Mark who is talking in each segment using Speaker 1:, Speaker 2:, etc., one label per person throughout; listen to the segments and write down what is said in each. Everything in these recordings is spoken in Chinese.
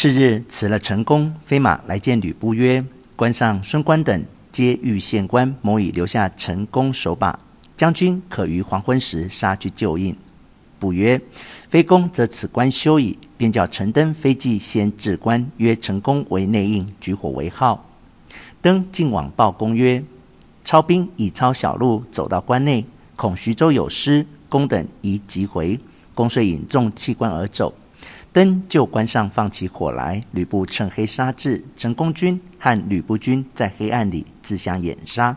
Speaker 1: 次日辞了陈宫，飞马来见吕布，曰：“关上、孙关等皆欲献关，某已留下陈宫守把。将军可于黄昏时杀去救应。”布曰：“非公则此关休矣。”便叫陈登飞骑先至关，约陈宫为内应，举火为号。登进往报公曰：“操兵已抄小路走到关内，恐徐州有失，公等宜急回。”公遂引众弃关而走。登就关上放起火来，吕布趁黑杀至，陈宫军和吕布军在黑暗里自相掩杀。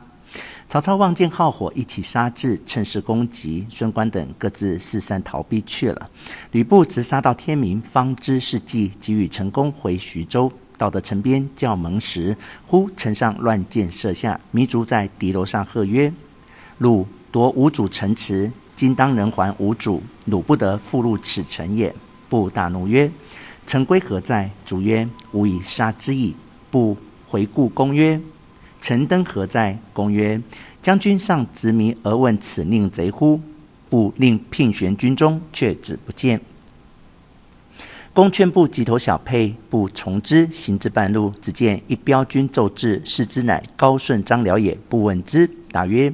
Speaker 1: 曹操望见号火一起杀至，趁势攻击，孙关等各自四散逃避去了。吕布直杀到天明，方知是计，即与陈宫回徐州。到得城边叫门时，忽城上乱箭射下，糜竺在敌楼上喝曰：“鲁夺吾主城池，今当人还吾主，鲁不得复入此城也。”布大怒曰：“城规何在？”主曰：“吾以杀之矣。”布回顾公曰。陈登何在？公曰：“将军尚执迷而问此令贼乎？”不令聘玄军中，却只不见。公劝不急投小沛，不从之。行至半路，只见一彪军骤至，视之乃高顺、张辽也。不问之，答曰：“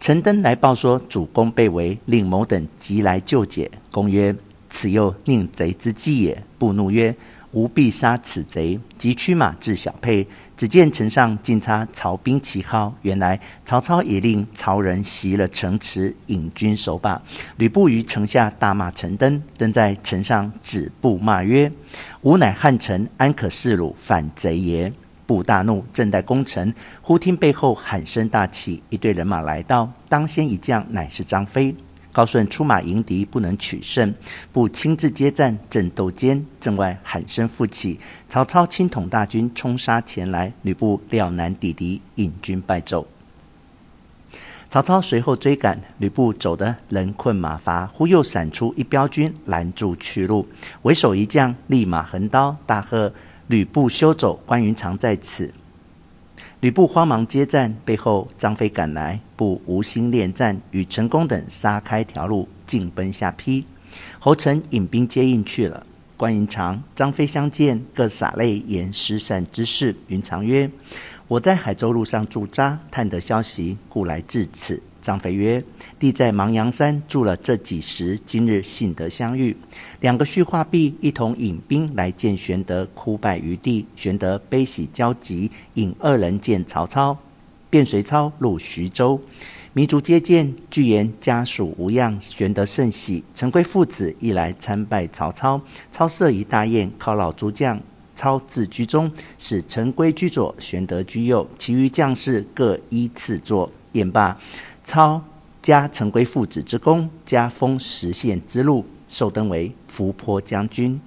Speaker 1: 陈登来报说主公被围，令某等急来救解。”公曰：“此又宁贼之计也。”布怒曰：“吾必杀此贼！”即驱马至小沛。只见城上尽插曹兵旗号，原来曹操也令曹仁袭了城池，引军守把。吕布于城下大骂陈登，登在城上指布骂曰：“吾乃汉臣，安可视汝反贼也？”布大怒，正待攻城，忽听背后喊声大起，一队人马来到，当先一将乃是张飞。高顺出马迎敌，不能取胜。不亲自接战，正斗间，阵外喊声复起，曹操亲统大军冲杀前来，吕布料难抵敌，引军败走。曹操随后追赶，吕布走得人困马乏，忽又闪出一彪军拦住去路，为首一将立马横刀，大喝：“吕布休走！关云长在此。”吕布慌忙接战，背后张飞赶来，不无心恋战，与陈宫等杀开条路，径奔下邳。侯成引兵接应去了。关云长、张飞相见，各洒泪言失散之事。云长曰：“我在海州路上驻扎，探得消息，故来至此。”张飞曰：“弟在芒�阳山住了这几时，今日幸得相遇。”两个叙话毕，一同引兵来见玄德，哭拜于地。玄德悲喜交集，引二人见曹操，便随操入徐州。糜竺接见，具言家属无恙。玄德甚喜。陈规父子亦来参拜曹操。操设一大宴，犒劳诸将。操自居中，使陈规居左，玄德居右，其余将士各依次坐。宴罢。操加陈规父子之功，加封实县之禄，授登为伏波将军。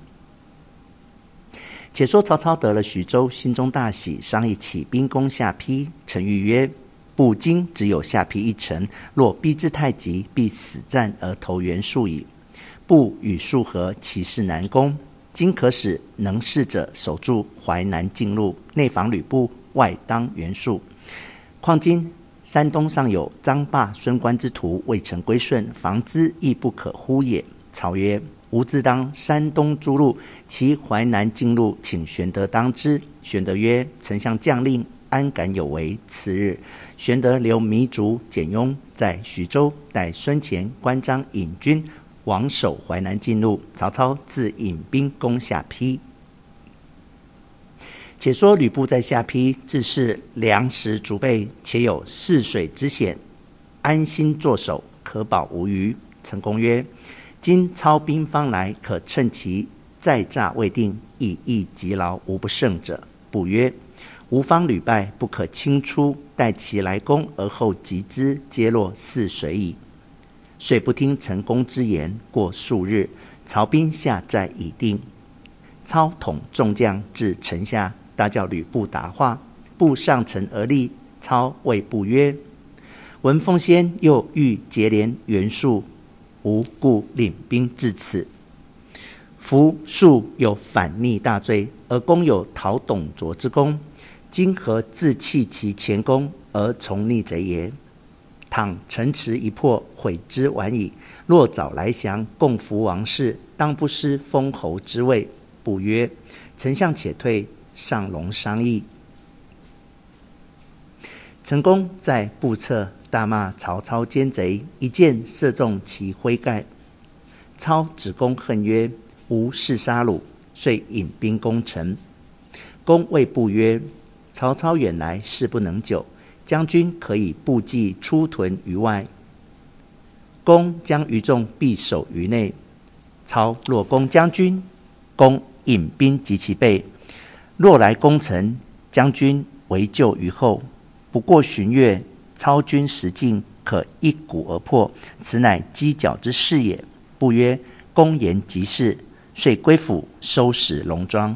Speaker 1: 且说曹操得了徐州，心中大喜，商议起兵攻下邳。陈驭曰：“布今只有下邳一城，若逼之太急，必死战而投袁术矣。布与术合，其势难攻。今可使能事者守住淮南境路，内防吕布，外当袁术。况今。”山东尚有张霸、孙关之徒未曾归顺，防之亦不可乎也。曹曰：“吾自当山东诸路，其淮南境路，请玄德当之。”玄德曰：“丞相将令，安敢有违？”次日，玄德留糜竺、简雍在徐州，待孙干、关张引军往守淮南境路。曹操自引兵攻下邳。且说吕布在下邳，自是粮食足备，且有泗水之险，安心坐守，可保无虞。陈宫曰：“今操兵方来，可趁其寨栅未定，以逸击劳，无不胜者。”布曰：“吾方屡败，不可轻出，待其来攻而后击之，皆落泗水矣。”遂不听陈宫之言。过数日，曹兵下寨已定，操统众将至城下。大叫吕布答话，布上城而立。操谓布曰：“闻奉先又欲结连袁术，无故领兵至此。夫术有反逆大罪，而公有讨董卓之功，今何自弃其前功而从逆贼也？倘城池一破，悔之晚矣。若早来降，共扶王室，当不失封侯之位。不曰：“丞相且退，上龙商议。”陈宫在部策大骂曹操奸贼，一箭射中其盔盖。操指公恨曰：“吾誓杀虏。”遂引兵攻城。公谓部曰：“曹操远来，事不能久，将军可以部计出屯于外。公将于众必守于内。操若攻将军，公引兵及其背；若来攻城，将军为救于后。不过旬月，操军食尽，可一鼓而破。此乃犄角之势也。”不曰：“公言极是。”遂归府收拾戎装。